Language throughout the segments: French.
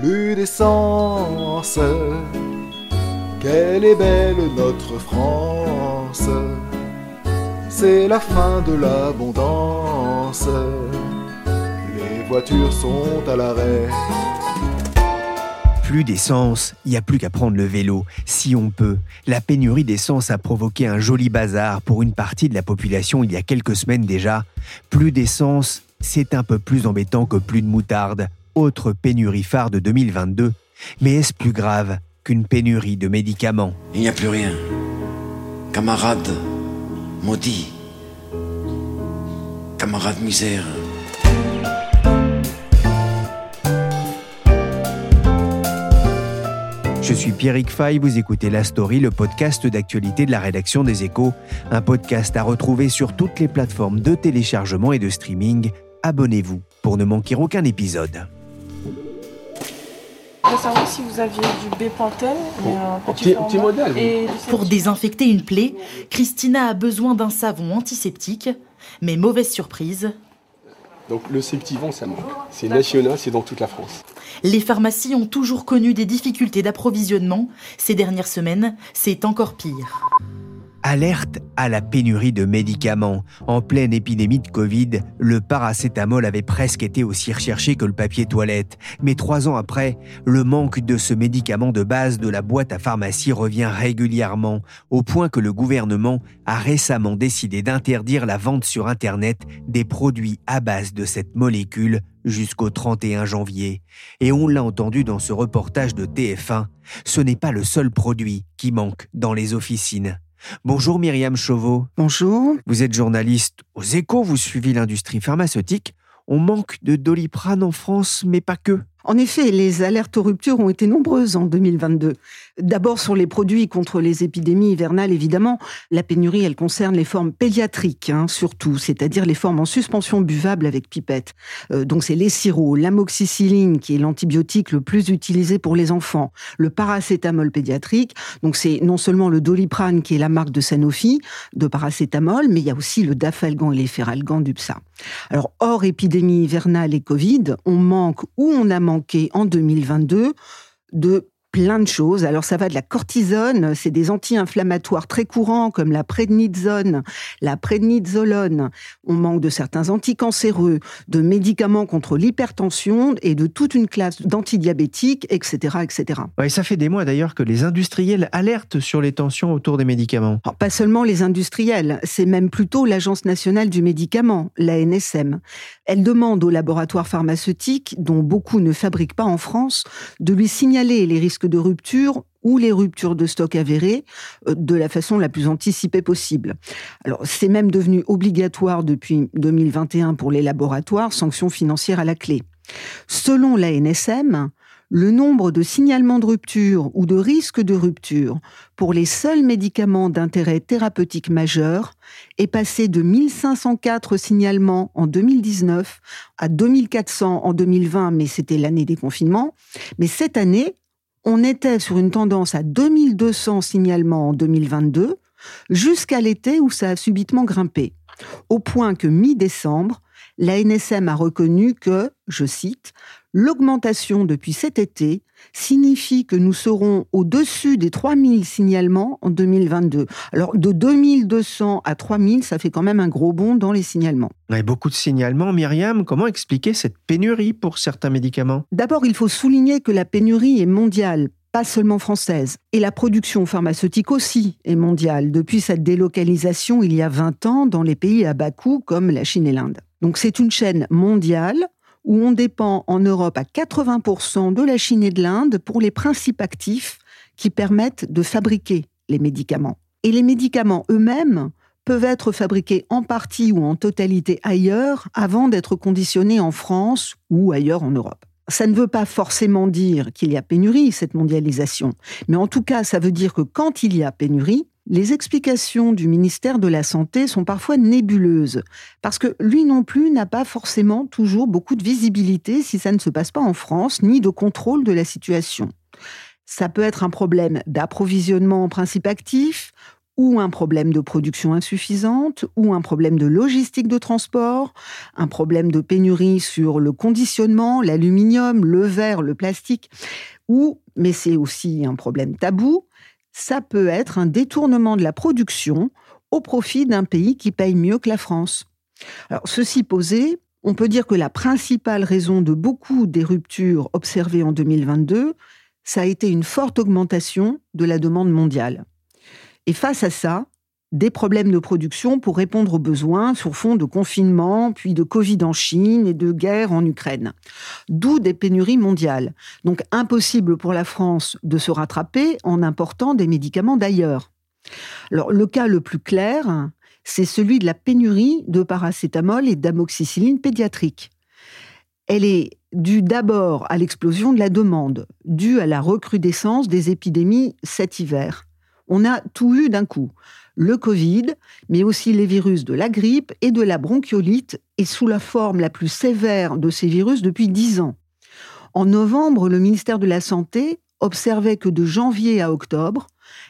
Plus d'essence. Quelle est belle notre France. C'est la fin de l'abondance. Les voitures sont à l'arrêt. Plus d'essence, il n'y a plus qu'à prendre le vélo, si on peut. La pénurie d'essence a provoqué un joli bazar pour une partie de la population il y a quelques semaines déjà. Plus d'essence, c'est un peu plus embêtant que plus de moutarde autre pénurie phare de 2022. Mais est-ce plus grave qu'une pénurie de médicaments? Il n'y a plus rien. Camarade maudit. Camarade misère. Je suis Pierrick Fay, vous écoutez La Story, le podcast d'actualité de la rédaction des Échos, un podcast à retrouver sur toutes les plateformes de téléchargement et de streaming. Abonnez-vous pour ne manquer aucun épisode. Je savoir si vous aviez du Bepanthen, un petit, modèle. Pour désinfecter une plaie, Christina a besoin d'un savon antiseptique, mais mauvaise surprise. Donc le Septivant, ça manque. C'est national, c'est dans toute la France. Les pharmacies ont toujours connu des difficultés d'approvisionnement. Ces dernières semaines, c'est encore pire. Alerte à la pénurie de médicaments. En pleine épidémie de Covid, le paracétamol avait presque été aussi recherché que le papier toilette. Mais trois ans après, le manque de ce médicament de base de la boîte à pharmacie revient régulièrement, au point que le gouvernement a récemment décidé d'interdire la vente sur Internet des produits à base de cette molécule jusqu'au 31 janvier. Et on l'a entendu dans ce reportage de TF1, ce n'est pas le seul produit qui manque dans les officines. Bonjour Myriam Chauveau. Bonjour. Vous êtes journaliste aux échos, vous suivez l'industrie pharmaceutique. On manque de doliprane en France, mais pas que. En effet, les alertes aux ruptures ont été nombreuses en 2022. D'abord sur les produits contre les épidémies hivernales, évidemment. La pénurie, elle concerne les formes pédiatriques, hein, surtout, c'est-à-dire les formes en suspension buvable avec pipette. Euh, donc c'est les sirops, l'amoxicilline, qui est l'antibiotique le plus utilisé pour les enfants, le paracétamol pédiatrique. Donc c'est non seulement le doliprane, qui est la marque de Sanofi, de paracétamol, mais il y a aussi le dafalgan et les feralgan d'UPSA. Alors, hors épidémie hivernale et Covid, on manque ou on a manqué en 2022 de plein de choses. Alors ça va de la cortisone, c'est des anti-inflammatoires très courants comme la prednisone, la prednisolone. On manque de certains anticancéreux, de médicaments contre l'hypertension et de toute une classe d'antidiabétiques, etc., etc. Et ça fait des mois d'ailleurs que les industriels alertent sur les tensions autour des médicaments. pas seulement les industriels, c'est même plutôt l'Agence nationale du médicament, l'ANSM. Elle demande aux laboratoires pharmaceutiques, dont beaucoup ne fabriquent pas en France, de lui signaler les risques de rupture ou les ruptures de stock avérées euh, de la façon la plus anticipée possible. Alors, c'est même devenu obligatoire depuis 2021 pour les laboratoires, sanctions financières à la clé. Selon la NSM, le nombre de signalements de rupture ou de risques de rupture pour les seuls médicaments d'intérêt thérapeutique majeur est passé de 1504 signalements en 2019 à 2400 en 2020, mais c'était l'année des confinements. Mais cette année, on était sur une tendance à 2200 signalements en 2022, jusqu'à l'été où ça a subitement grimpé, au point que mi-décembre, la NSM a reconnu que, je cite, l'augmentation depuis cet été signifie que nous serons au-dessus des 3000 signalements en 2022. Alors de 2200 à 3000, ça fait quand même un gros bond dans les signalements. Et beaucoup de signalements, Myriam. Comment expliquer cette pénurie pour certains médicaments? D'abord, il faut souligner que la pénurie est mondiale, pas seulement française. Et la production pharmaceutique aussi est mondiale, depuis sa délocalisation il y a 20 ans dans les pays à bas coût comme la Chine et l'Inde. Donc c'est une chaîne mondiale où on dépend en Europe à 80% de la Chine et de l'Inde pour les principes actifs qui permettent de fabriquer les médicaments. Et les médicaments eux-mêmes peuvent être fabriqués en partie ou en totalité ailleurs avant d'être conditionnés en France ou ailleurs en Europe. Ça ne veut pas forcément dire qu'il y a pénurie, cette mondialisation, mais en tout cas, ça veut dire que quand il y a pénurie, les explications du ministère de la Santé sont parfois nébuleuses, parce que lui non plus n'a pas forcément toujours beaucoup de visibilité si ça ne se passe pas en France, ni de contrôle de la situation. Ça peut être un problème d'approvisionnement en principe actif, ou un problème de production insuffisante, ou un problème de logistique de transport, un problème de pénurie sur le conditionnement, l'aluminium, le verre, le plastique, ou, mais c'est aussi un problème tabou, ça peut être un détournement de la production au profit d'un pays qui paye mieux que la France. Alors, ceci posé, on peut dire que la principale raison de beaucoup des ruptures observées en 2022, ça a été une forte augmentation de la demande mondiale. Et face à ça, des problèmes de production pour répondre aux besoins sur fond de confinement, puis de Covid en Chine et de guerre en Ukraine. D'où des pénuries mondiales. Donc impossible pour la France de se rattraper en important des médicaments d'ailleurs. Le cas le plus clair, c'est celui de la pénurie de paracétamol et d'amoxicilline pédiatrique. Elle est due d'abord à l'explosion de la demande, due à la recrudescence des épidémies cet hiver. On a tout eu d'un coup le Covid, mais aussi les virus de la grippe et de la bronchiolite, et sous la forme la plus sévère de ces virus depuis dix ans. En novembre, le ministère de la Santé observait que de janvier à octobre,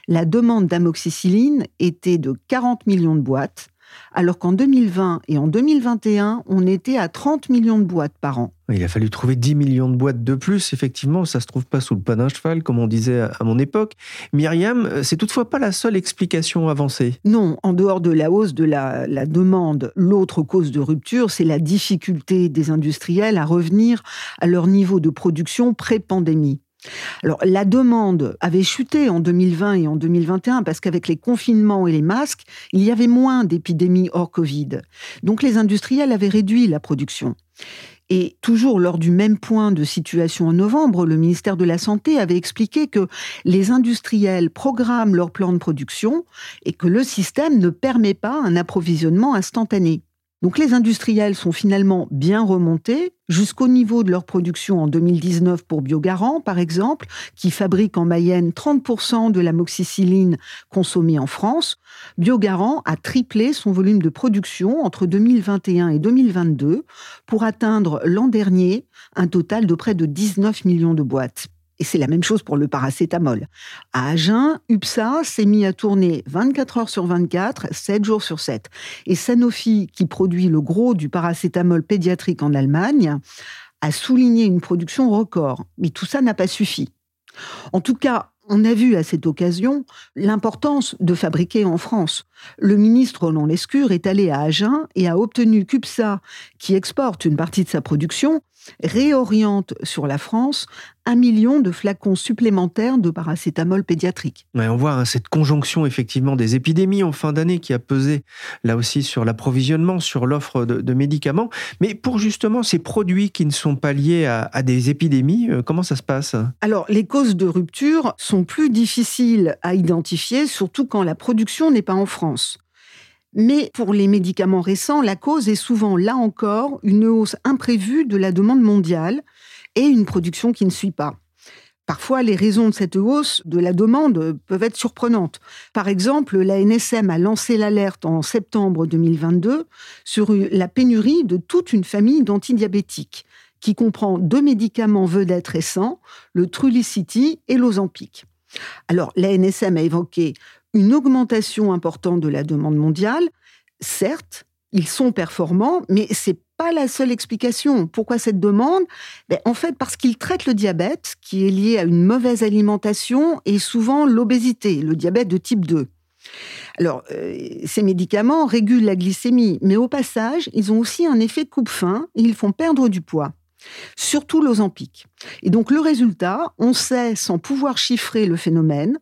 la demande d'amoxicilline était de 40 millions de boîtes, alors qu'en 2020 et en 2021, on était à 30 millions de boîtes par an. Il a fallu trouver 10 millions de boîtes de plus, effectivement, ça se trouve pas sous le pas d'un cheval, comme on disait à mon époque. Myriam, c'est toutefois pas la seule explication avancée. Non, en dehors de la hausse de la, la demande, l'autre cause de rupture, c'est la difficulté des industriels à revenir à leur niveau de production pré-pandémie. Alors, la demande avait chuté en 2020 et en 2021 parce qu'avec les confinements et les masques, il y avait moins d'épidémies hors Covid. Donc, les industriels avaient réduit la production. Et toujours lors du même point de situation en novembre, le ministère de la Santé avait expliqué que les industriels programment leur plan de production et que le système ne permet pas un approvisionnement instantané. Donc les industriels sont finalement bien remontés jusqu'au niveau de leur production en 2019 pour Biogarant, par exemple, qui fabrique en Mayenne 30% de la moxicilline consommée en France. Biogarant a triplé son volume de production entre 2021 et 2022 pour atteindre l'an dernier un total de près de 19 millions de boîtes. Et c'est la même chose pour le paracétamol. À Agen, UPSA s'est mis à tourner 24 heures sur 24, 7 jours sur 7. Et Sanofi, qui produit le gros du paracétamol pédiatrique en Allemagne, a souligné une production record. Mais tout ça n'a pas suffi. En tout cas, on a vu à cette occasion l'importance de fabriquer en France. Le ministre Roland Lescure est allé à Agen et a obtenu qu'UPSA, qui exporte une partie de sa production, réoriente sur la France un million de flacons supplémentaires de paracétamol pédiatrique. on voit hein, cette conjonction effectivement des épidémies en fin d'année qui a pesé là aussi sur l'approvisionnement, sur l'offre de, médicaments. Mais pour justement ces produits qui ne sont pas liés à, des épidémies, euh, comment ça se passe? Alors les causes de rupture sont plus difficiles à identifier, surtout quand la production n'est pas en France. Mais pour les médicaments récents, la cause est souvent, là encore, une hausse imprévue de la demande mondiale et une production qui ne suit pas. Parfois, les raisons de cette hausse de la demande peuvent être surprenantes. Par exemple, la NSM a lancé l'alerte en septembre 2022 sur la pénurie de toute une famille d'antidiabétiques, qui comprend deux médicaments vedettes récents, le Trulicity et l'Ozempic. Alors, la NSM a évoqué une augmentation importante de la demande mondiale. Certes, ils sont performants, mais c'est pas la seule explication. Pourquoi cette demande? Ben, En fait, parce qu'ils traitent le diabète, qui est lié à une mauvaise alimentation et souvent l'obésité, le diabète de type 2. Alors, euh, ces médicaments régulent la glycémie, mais au passage, ils ont aussi un effet coupe-faim et ils font perdre du poids. Surtout l'Ozempic. Et donc le résultat, on sait sans pouvoir chiffrer le phénomène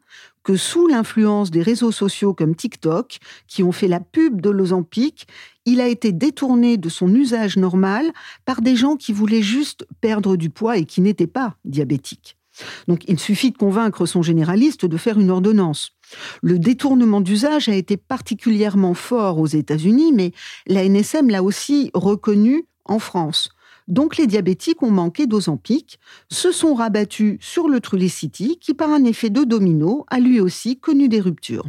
que sous l'influence des réseaux sociaux comme TikTok, qui ont fait la pub de l'Ozempic, il a été détourné de son usage normal par des gens qui voulaient juste perdre du poids et qui n'étaient pas diabétiques. Donc il suffit de convaincre son généraliste de faire une ordonnance. Le détournement d'usage a été particulièrement fort aux États-Unis, mais la NSM l'a aussi reconnu en France. Donc les diabétiques ont manqué d'Ozempic, se sont rabattus sur le Trulicity qui, par un effet de domino, a lui aussi connu des ruptures.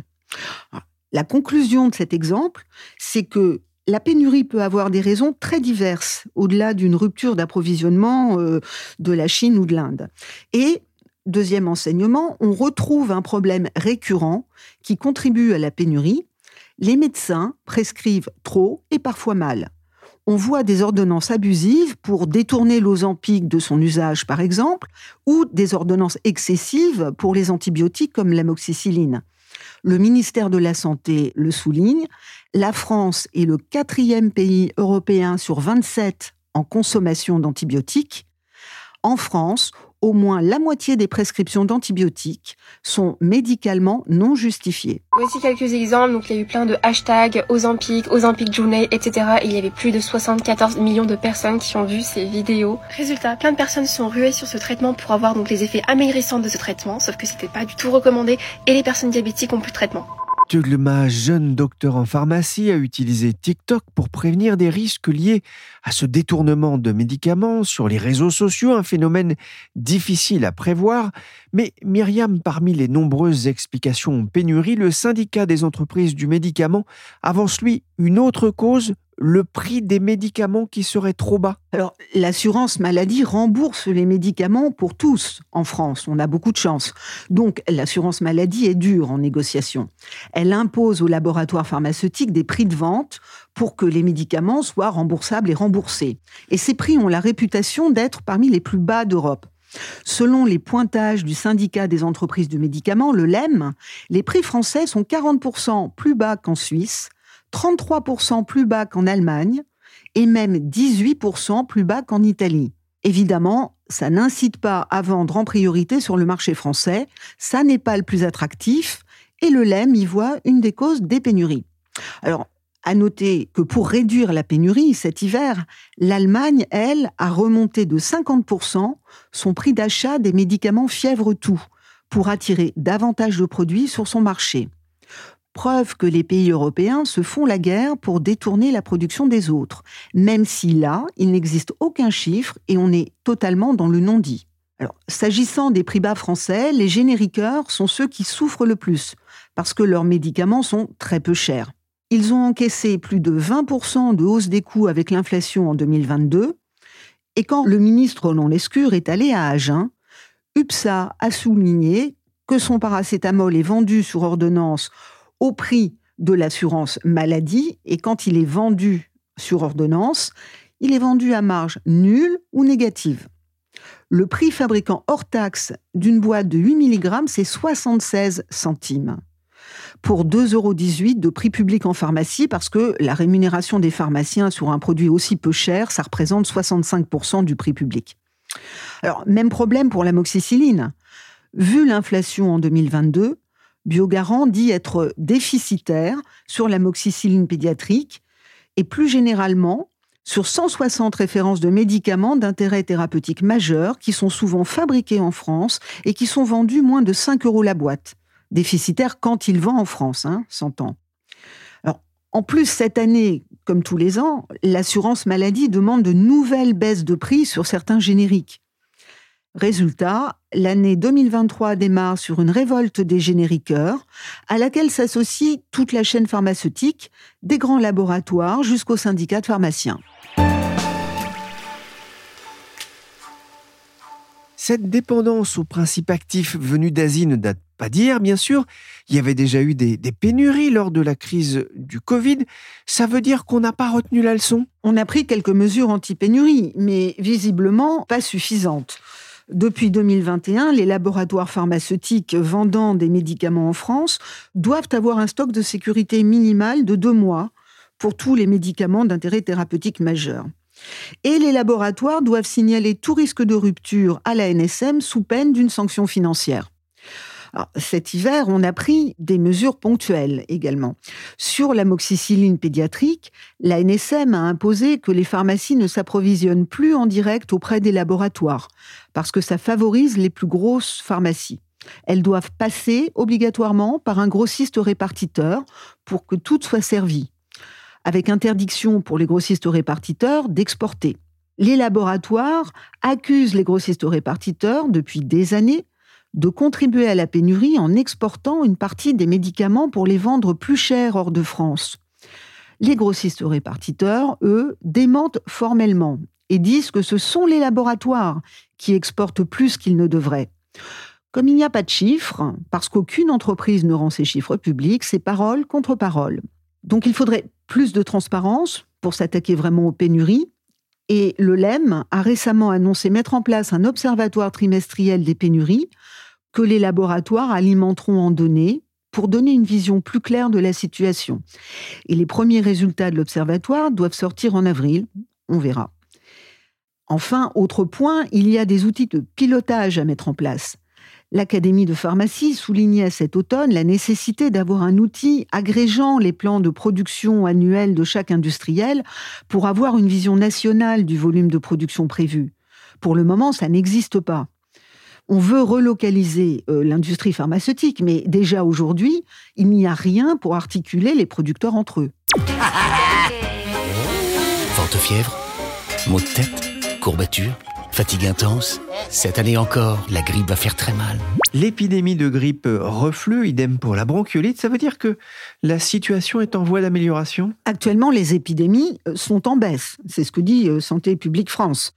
La conclusion de cet exemple, c'est que la pénurie peut avoir des raisons très diverses, au-delà d'une rupture d'approvisionnement euh, de la Chine ou de l'Inde. Et deuxième enseignement, on retrouve un problème récurrent qui contribue à la pénurie. Les médecins prescrivent trop et parfois mal. On voit des ordonnances abusives pour détourner l'ozampique de son usage, par exemple, ou des ordonnances excessives pour les antibiotiques comme l'amoxicilline. Le ministère de la Santé le souligne, la France est le quatrième pays européen sur 27 en consommation d'antibiotiques. En France, au moins la moitié des prescriptions d'antibiotiques sont médicalement non justifiées. Voici quelques exemples. Donc, il y a eu plein de hashtags Ozempic, Ozempic Journey, etc. Et il y avait plus de 74 millions de personnes qui ont vu ces vidéos. Résultat, plein de personnes sont ruées sur ce traitement pour avoir donc les effets amaigrissants de ce traitement, sauf que c'était pas du tout recommandé et les personnes diabétiques ont plus de traitement. Tuglema, jeune docteur en pharmacie, a utilisé TikTok pour prévenir des risques liés à ce détournement de médicaments sur les réseaux sociaux, un phénomène difficile à prévoir. Mais Myriam, parmi les nombreuses explications pénurie, le syndicat des entreprises du médicament avance lui une autre cause, le prix des médicaments qui serait trop bas Alors, l'assurance maladie rembourse les médicaments pour tous en France. On a beaucoup de chance. Donc, l'assurance maladie est dure en négociation. Elle impose aux laboratoires pharmaceutiques des prix de vente pour que les médicaments soient remboursables et remboursés. Et ces prix ont la réputation d'être parmi les plus bas d'Europe. Selon les pointages du syndicat des entreprises de médicaments, le LEM, les prix français sont 40% plus bas qu'en Suisse, 33% plus bas qu'en Allemagne et même 18% plus bas qu'en Italie. Évidemment, ça n'incite pas à vendre en priorité sur le marché français, ça n'est pas le plus attractif, et le LEM y voit une des causes des pénuries. Alors, à noter que pour réduire la pénurie cet hiver, l'Allemagne, elle, a remonté de 50% son prix d'achat des médicaments fièvre tout pour attirer davantage de produits sur son marché preuve que les pays européens se font la guerre pour détourner la production des autres, même si là, il n'existe aucun chiffre et on est totalement dans le non-dit. Alors, s'agissant des prix bas français, les génériqueurs sont ceux qui souffrent le plus, parce que leurs médicaments sont très peu chers. Ils ont encaissé plus de 20% de hausse des coûts avec l'inflation en 2022, et quand le ministre Roland Lescure est allé à Agen, UPSA a souligné que son paracétamol est vendu sur ordonnance au prix de l'assurance maladie et quand il est vendu sur ordonnance, il est vendu à marge nulle ou négative. Le prix fabricant hors taxe d'une boîte de 8 mg, c'est 76 centimes. Pour 2,18 euros de prix public en pharmacie, parce que la rémunération des pharmaciens sur un produit aussi peu cher, ça représente 65% du prix public. Alors, même problème pour l'amoxicilline. Vu l'inflation en 2022, Biogarant dit être déficitaire sur l'amoxicilline pédiatrique et plus généralement sur 160 références de médicaments d'intérêt thérapeutique majeur qui sont souvent fabriqués en France et qui sont vendus moins de 5 euros la boîte. Déficitaire quand il vend en France, hein, s'entend. En plus, cette année, comme tous les ans, l'assurance maladie demande de nouvelles baisses de prix sur certains génériques. Résultat, l'année 2023 démarre sur une révolte des génériqueurs, à laquelle s'associe toute la chaîne pharmaceutique, des grands laboratoires jusqu'au syndicat de pharmaciens. Cette dépendance aux principes actifs venus d'Asie ne date pas d'hier, bien sûr. Il y avait déjà eu des, des, pénuries lors de la crise du Covid. Ça veut dire qu'on n'a pas retenu la leçon? On a pris quelques mesures anti-pénurie, mais visiblement pas suffisantes. Depuis 2021, les laboratoires pharmaceutiques vendant des médicaments en France doivent avoir un stock de sécurité minimal de deux mois pour tous les médicaments d'intérêt thérapeutique majeur. Et les laboratoires doivent signaler tout risque de rupture à la NSM sous peine d'une sanction financière. Cet hiver, on a pris des mesures ponctuelles également. Sur l'amoxicilline pédiatrique, la NSM a imposé que les pharmacies ne s'approvisionnent plus en direct auprès des laboratoires, parce que ça favorise les plus grosses pharmacies. Elles doivent passer obligatoirement par un grossiste répartiteur pour que tout soit servi, avec interdiction pour les grossistes répartiteurs d'exporter. Les laboratoires accusent les grossistes répartiteurs depuis des années de contribuer à la pénurie en exportant une partie des médicaments pour les vendre plus cher hors de France. Les grossistes répartiteurs, eux, démentent formellement et disent que ce sont les laboratoires qui exportent plus qu'ils ne devraient. Comme il n'y a pas de chiffres, parce qu'aucune entreprise ne rend ses chiffres publics, c'est parole contre parole. Donc il faudrait plus de transparence pour s'attaquer vraiment aux pénuries. Et le LEM a récemment annoncé mettre en place un observatoire trimestriel des pénuries que les laboratoires alimenteront en données pour donner une vision plus claire de la situation. Et les premiers résultats de l'observatoire doivent sortir en avril. On verra. Enfin, autre point, il y a des outils de pilotage à mettre en place. L'Académie de pharmacie soulignait cet automne la nécessité d'avoir un outil agrégeant les plans de production annuels de chaque industriel pour avoir une vision nationale du volume de production prévu. Pour le moment, ça n'existe pas. On veut relocaliser euh, l'industrie pharmaceutique, mais déjà aujourd'hui, il n'y a rien pour articuler les producteurs entre eux. Forte fièvre, maux de tête, courbature Fatigue intense Cette année encore, la grippe va faire très mal. L'épidémie de grippe reflue, idem pour la bronchiolite, ça veut dire que la situation est en voie d'amélioration? Actuellement, les épidémies euh, sont en baisse. C'est ce que dit euh, Santé publique France.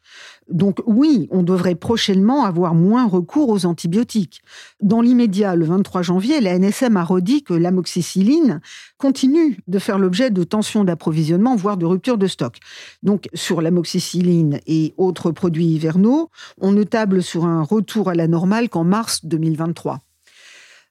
Donc oui, on devrait prochainement avoir moins recours aux antibiotiques. Dans l'immédiat, le 23 janvier, la NSM a redit que l'amoxicilline continue de faire l'objet de tensions d'approvisionnement, voire de rupture de stock. Donc sur l'amoxicilline et autres produits hivernaux, on ne table sur un retour à la normale qu'en mars 2023.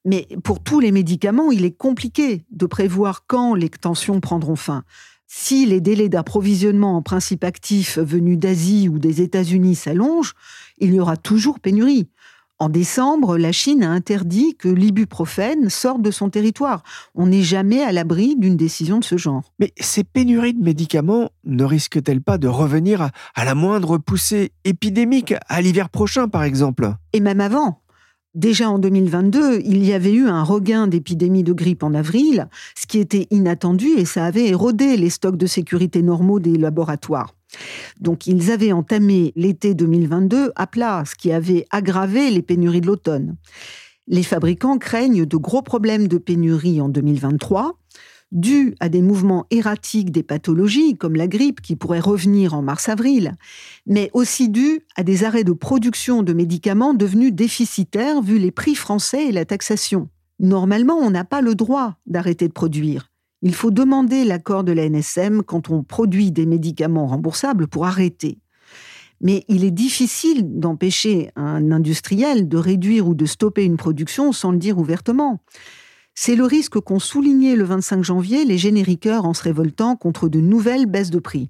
Mais pour tous les médicaments, il est compliqué de prévoir quand les tensions prendront fin. Si les délais d'approvisionnement en principe actif venus d'Asie ou des États-Unis s'allongent, il y aura toujours pénurie. En décembre, la Chine a interdit que l'ibuprofène sorte de son territoire. On n'est jamais à l'abri d'une décision de ce genre. Mais ces pénuries de médicaments ne risquent-elles pas de revenir à, la moindre poussée épidémique, à l'hiver prochain par exemple? Et même avant. Déjà en 2022, il y avait eu un regain d'épidémie de grippe en avril, ce qui était inattendu et ça avait érodé les stocks de sécurité normaux des laboratoires. Donc ils avaient entamé l'été 2022 à plat, ce qui avait aggravé les pénuries de l'automne. Les fabricants craignent de gros problèmes de pénurie en 2023 dû à des mouvements erratiques des pathologies, comme la grippe qui pourrait revenir en mars-avril, mais aussi dû à des arrêts de production de médicaments devenus déficitaires vu les prix français et la taxation. Normalement, on n'a pas le droit d'arrêter de produire. Il faut demander l'accord de la NSM quand on produit des médicaments remboursables pour arrêter. Mais il est difficile d'empêcher un industriel de réduire ou de stopper une production sans le dire ouvertement. C'est le risque qu'ont souligné le 25 janvier les génériqueurs en se révoltant contre de nouvelles baisses de prix.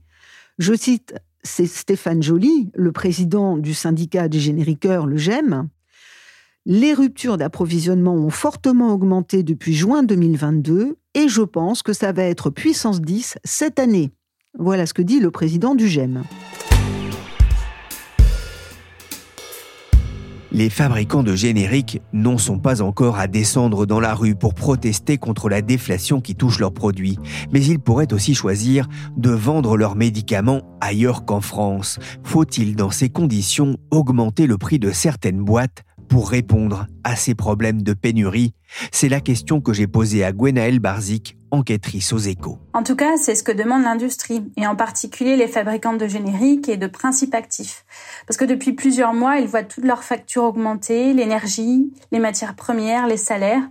Je cite c'est Stéphane Joly, le président du syndicat des génériqueurs, le GEM. Les ruptures d'approvisionnement ont fortement augmenté depuis juin 2022 et je pense que ça va être puissance 10 cette année. Voilà ce que dit le président du GEM. Les fabricants de génériques n'en sont pas encore à descendre dans la rue pour protester contre la déflation qui touche leurs produits, mais ils pourraient aussi choisir de vendre leurs médicaments ailleurs qu'en France. Faut-il dans ces conditions augmenter le prix de certaines boîtes pour répondre à ces problèmes de pénurie? C'est la question que j'ai posée à Gwenaëlle Barzik, enquêtrice aux. En tout cas, c'est ce que demande l'industrie, et en particulier les fabricants de génériques et de principes actifs. Parce que depuis plusieurs mois, ils voient toutes leurs factures augmenter, l'énergie, les matières premières, les salaires.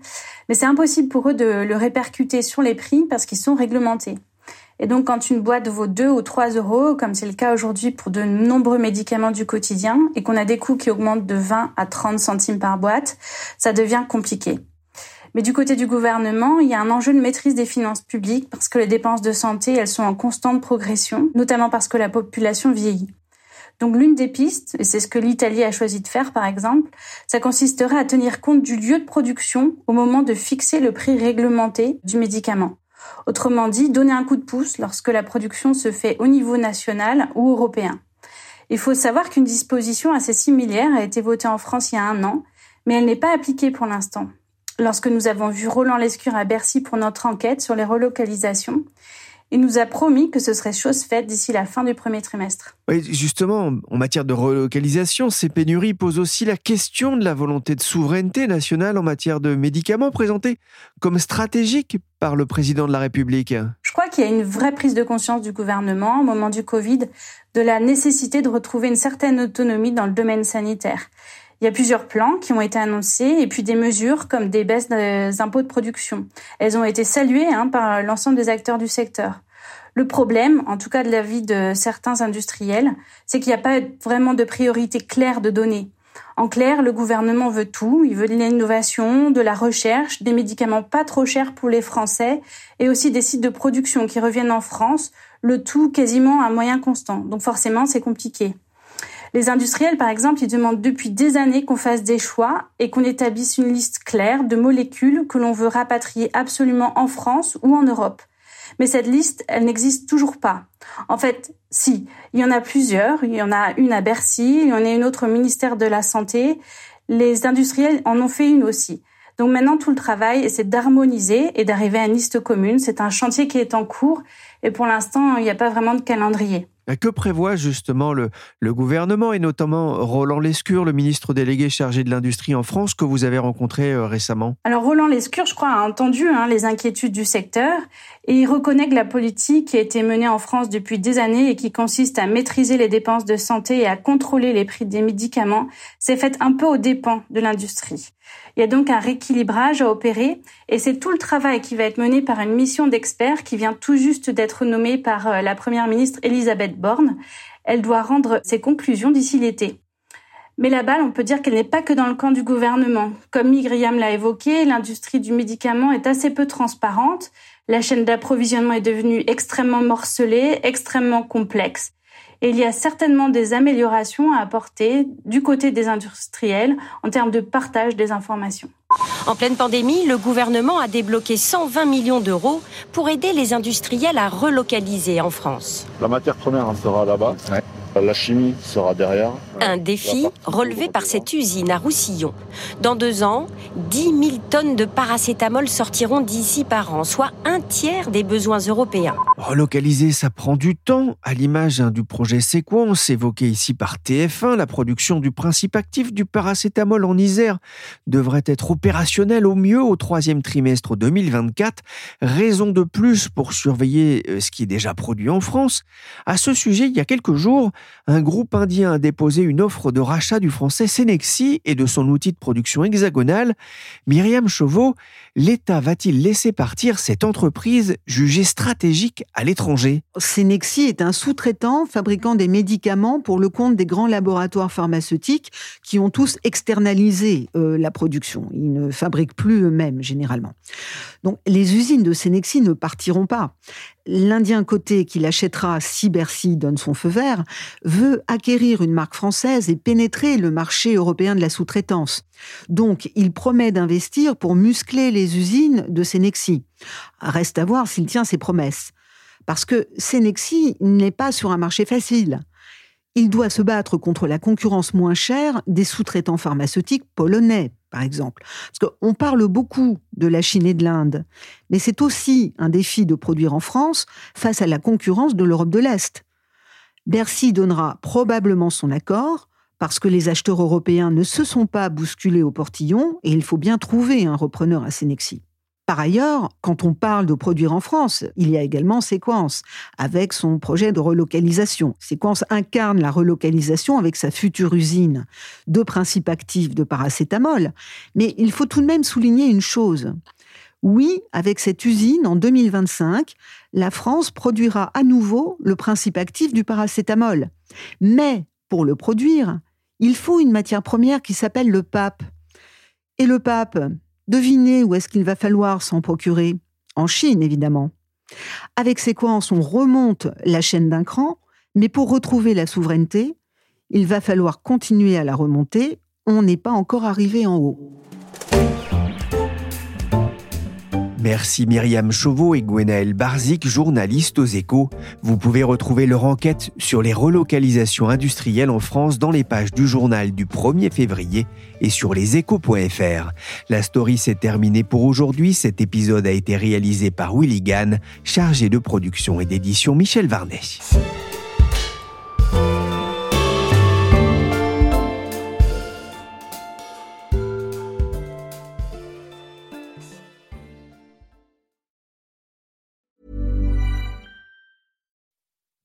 Mais c'est impossible pour eux de le répercuter sur les prix parce qu'ils sont réglementés. Et donc, quand une boîte vaut 2 ou 3 euros, comme c'est le cas aujourd'hui pour de nombreux médicaments du quotidien, et qu'on a des coûts qui augmentent de 20 à 30 centimes par boîte, ça devient compliqué. Mais du côté du gouvernement, il y a un enjeu de maîtrise des finances publiques parce que les dépenses de santé, elles sont en constante progression, notamment parce que la population vieillit. Donc l'une des pistes, et c'est ce que l'Italie a choisi de faire par exemple, ça consisterait à tenir compte du lieu de production au moment de fixer le prix réglementé du médicament. Autrement dit, donner un coup de pouce lorsque la production se fait au niveau national ou européen. Il faut savoir qu'une disposition assez similaire a été votée en France il y a un an, mais elle n'est pas appliquée pour l'instant. Lorsque nous avons vu Roland Lescure à Bercy pour notre enquête sur les relocalisations, il nous a promis que ce serait chose faite d'ici la fin du premier trimestre. Oui, justement, en matière de relocalisation, ces pénuries posent aussi la question de la volonté de souveraineté nationale en matière de médicaments présentés comme stratégiques par le président de la République. Je crois qu'il y a une vraie prise de conscience du gouvernement au moment du Covid de la nécessité de retrouver une certaine autonomie dans le domaine sanitaire. Il y a plusieurs plans qui ont été annoncés et puis des mesures comme des baisses des impôts de production. Elles ont été saluées hein, par l'ensemble des acteurs du secteur. Le problème, en tout cas de l'avis de certains industriels, c'est qu'il n'y a pas vraiment de priorité claire de données. En clair, le gouvernement veut tout. Il veut de l'innovation, de la recherche, des médicaments pas trop chers pour les Français et aussi des sites de production qui reviennent en France, le tout quasiment à moyen constant. Donc forcément, c'est compliqué. Les industriels, par exemple, ils demandent depuis des années qu'on fasse des choix et qu'on établisse une liste claire de molécules que l'on veut rapatrier absolument en France ou en Europe. Mais cette liste, elle n'existe toujours pas. En fait, si, il y en a plusieurs. Il y en a une à Bercy, il y en a une autre au ministère de la Santé. Les industriels en ont fait une aussi. Donc maintenant, tout le travail, c'est d'harmoniser et d'arriver à une liste commune. C'est un chantier qui est en cours et pour l'instant, il n'y a pas vraiment de calendrier. Que prévoit justement le, le, gouvernement et notamment Roland Lescure, le ministre délégué chargé de l'industrie en France que vous avez rencontré euh, récemment? Alors Roland Lescure, je crois, a entendu hein, les inquiétudes du secteur et il reconnaît que la politique qui a été menée en France depuis des années et qui consiste à maîtriser les dépenses de santé et à contrôler les prix des médicaments s'est faite un peu aux dépens de l'industrie. Il y a donc un rééquilibrage à opérer et c'est tout le travail qui va être mené par une mission d'experts qui vient tout juste d'être nommée par euh, la première ministre Elisabeth Borne. Elle doit rendre ses conclusions d'ici l'été. Mais la balle, on peut dire qu'elle n'est pas que dans le camp du gouvernement. Comme Migriam l'a évoqué, l'industrie du médicament est assez peu transparente. La chaîne d'approvisionnement est devenue extrêmement morcelée, extrêmement complexe. Et il y a certainement des améliorations à apporter du côté des industriels en termes de partage des informations. En pleine pandémie, le gouvernement a débloqué 120 millions d'euros pour aider les industriels à relocaliser en France. La matière première en sera là-bas. La chimie sera derrière. Un défi relevé par cette usine à Roussillon. Dans deux ans, 10 000 tonnes de paracétamol sortiront d'ici par an, soit un tiers des besoins européens. Relocaliser, ça prend du temps, à l'image hein, du projet Séquence évoqué ici par TF1. La production du principe actif du paracétamol en Isère devrait être opérationnelle au mieux au troisième trimestre 2024. Raison de plus pour surveiller euh, ce qui est déjà produit en France. À ce sujet, il y a quelques jours, un groupe indien a déposé une offre de rachat du français Senexi et de son outil de production hexagonal. Myriam Chauveau, l'État va-t-il laisser partir cette entreprise jugée stratégique à l'étranger? Senexi est un sous-traitant fabriquant des médicaments pour le compte des grands laboratoires pharmaceutiques qui ont tous externalisé euh, la production. Ils ne fabriquent plus eux-mêmes généralement. Donc les usines de Senexi ne partiront pas l'Indien côté qui l'achètera si Bercy donne son feu vert veut acquérir une marque française et pénétrer le marché européen de la sous-traitance. Donc, il promet d'investir pour muscler les usines de Senexi. Reste à voir s'il tient ses promesses. Parce que Senexi n'est pas sur un marché facile. Il doit se battre contre la concurrence moins chère des sous-traitants pharmaceutiques polonais, par exemple. Parce qu'on parle beaucoup de la Chine et de l'Inde, mais c'est aussi un défi de produire en France face à la concurrence de l'Europe de l'Est. Bercy donnera probablement son accord parce que les acheteurs européens ne se sont pas bousculés au portillon et il faut bien trouver un repreneur à Sénexi. Par ailleurs, quand on parle de produire en France, il y a également Séquence, avec son projet de relocalisation. Séquence incarne la relocalisation avec sa future usine de principes actifs de paracétamol. Mais il faut tout de même souligner une chose. Oui, avec cette usine, en 2025, la France produira à nouveau le principe actif du paracétamol. Mais pour le produire, il faut une matière première qui s'appelle le pape. Et le pape, Devinez où est-ce qu'il va falloir s'en procurer En Chine, évidemment. Avec Séquence, on remonte la chaîne d'un cran, mais pour retrouver la souveraineté, Il va falloir continuer à la remonter. On n'est pas encore arrivé en haut. Merci Myriam Chauveau et Gwenaël Barzik, journalistes aux échos. Vous pouvez retrouver leur enquête sur les relocalisations industrielles en France dans les pages du journal du 1er février et sur leséchos.fr. La story s'est terminée pour aujourd'hui. Cet épisode a été réalisé par Willy Gann, chargé de production et d'édition Michel Varnet.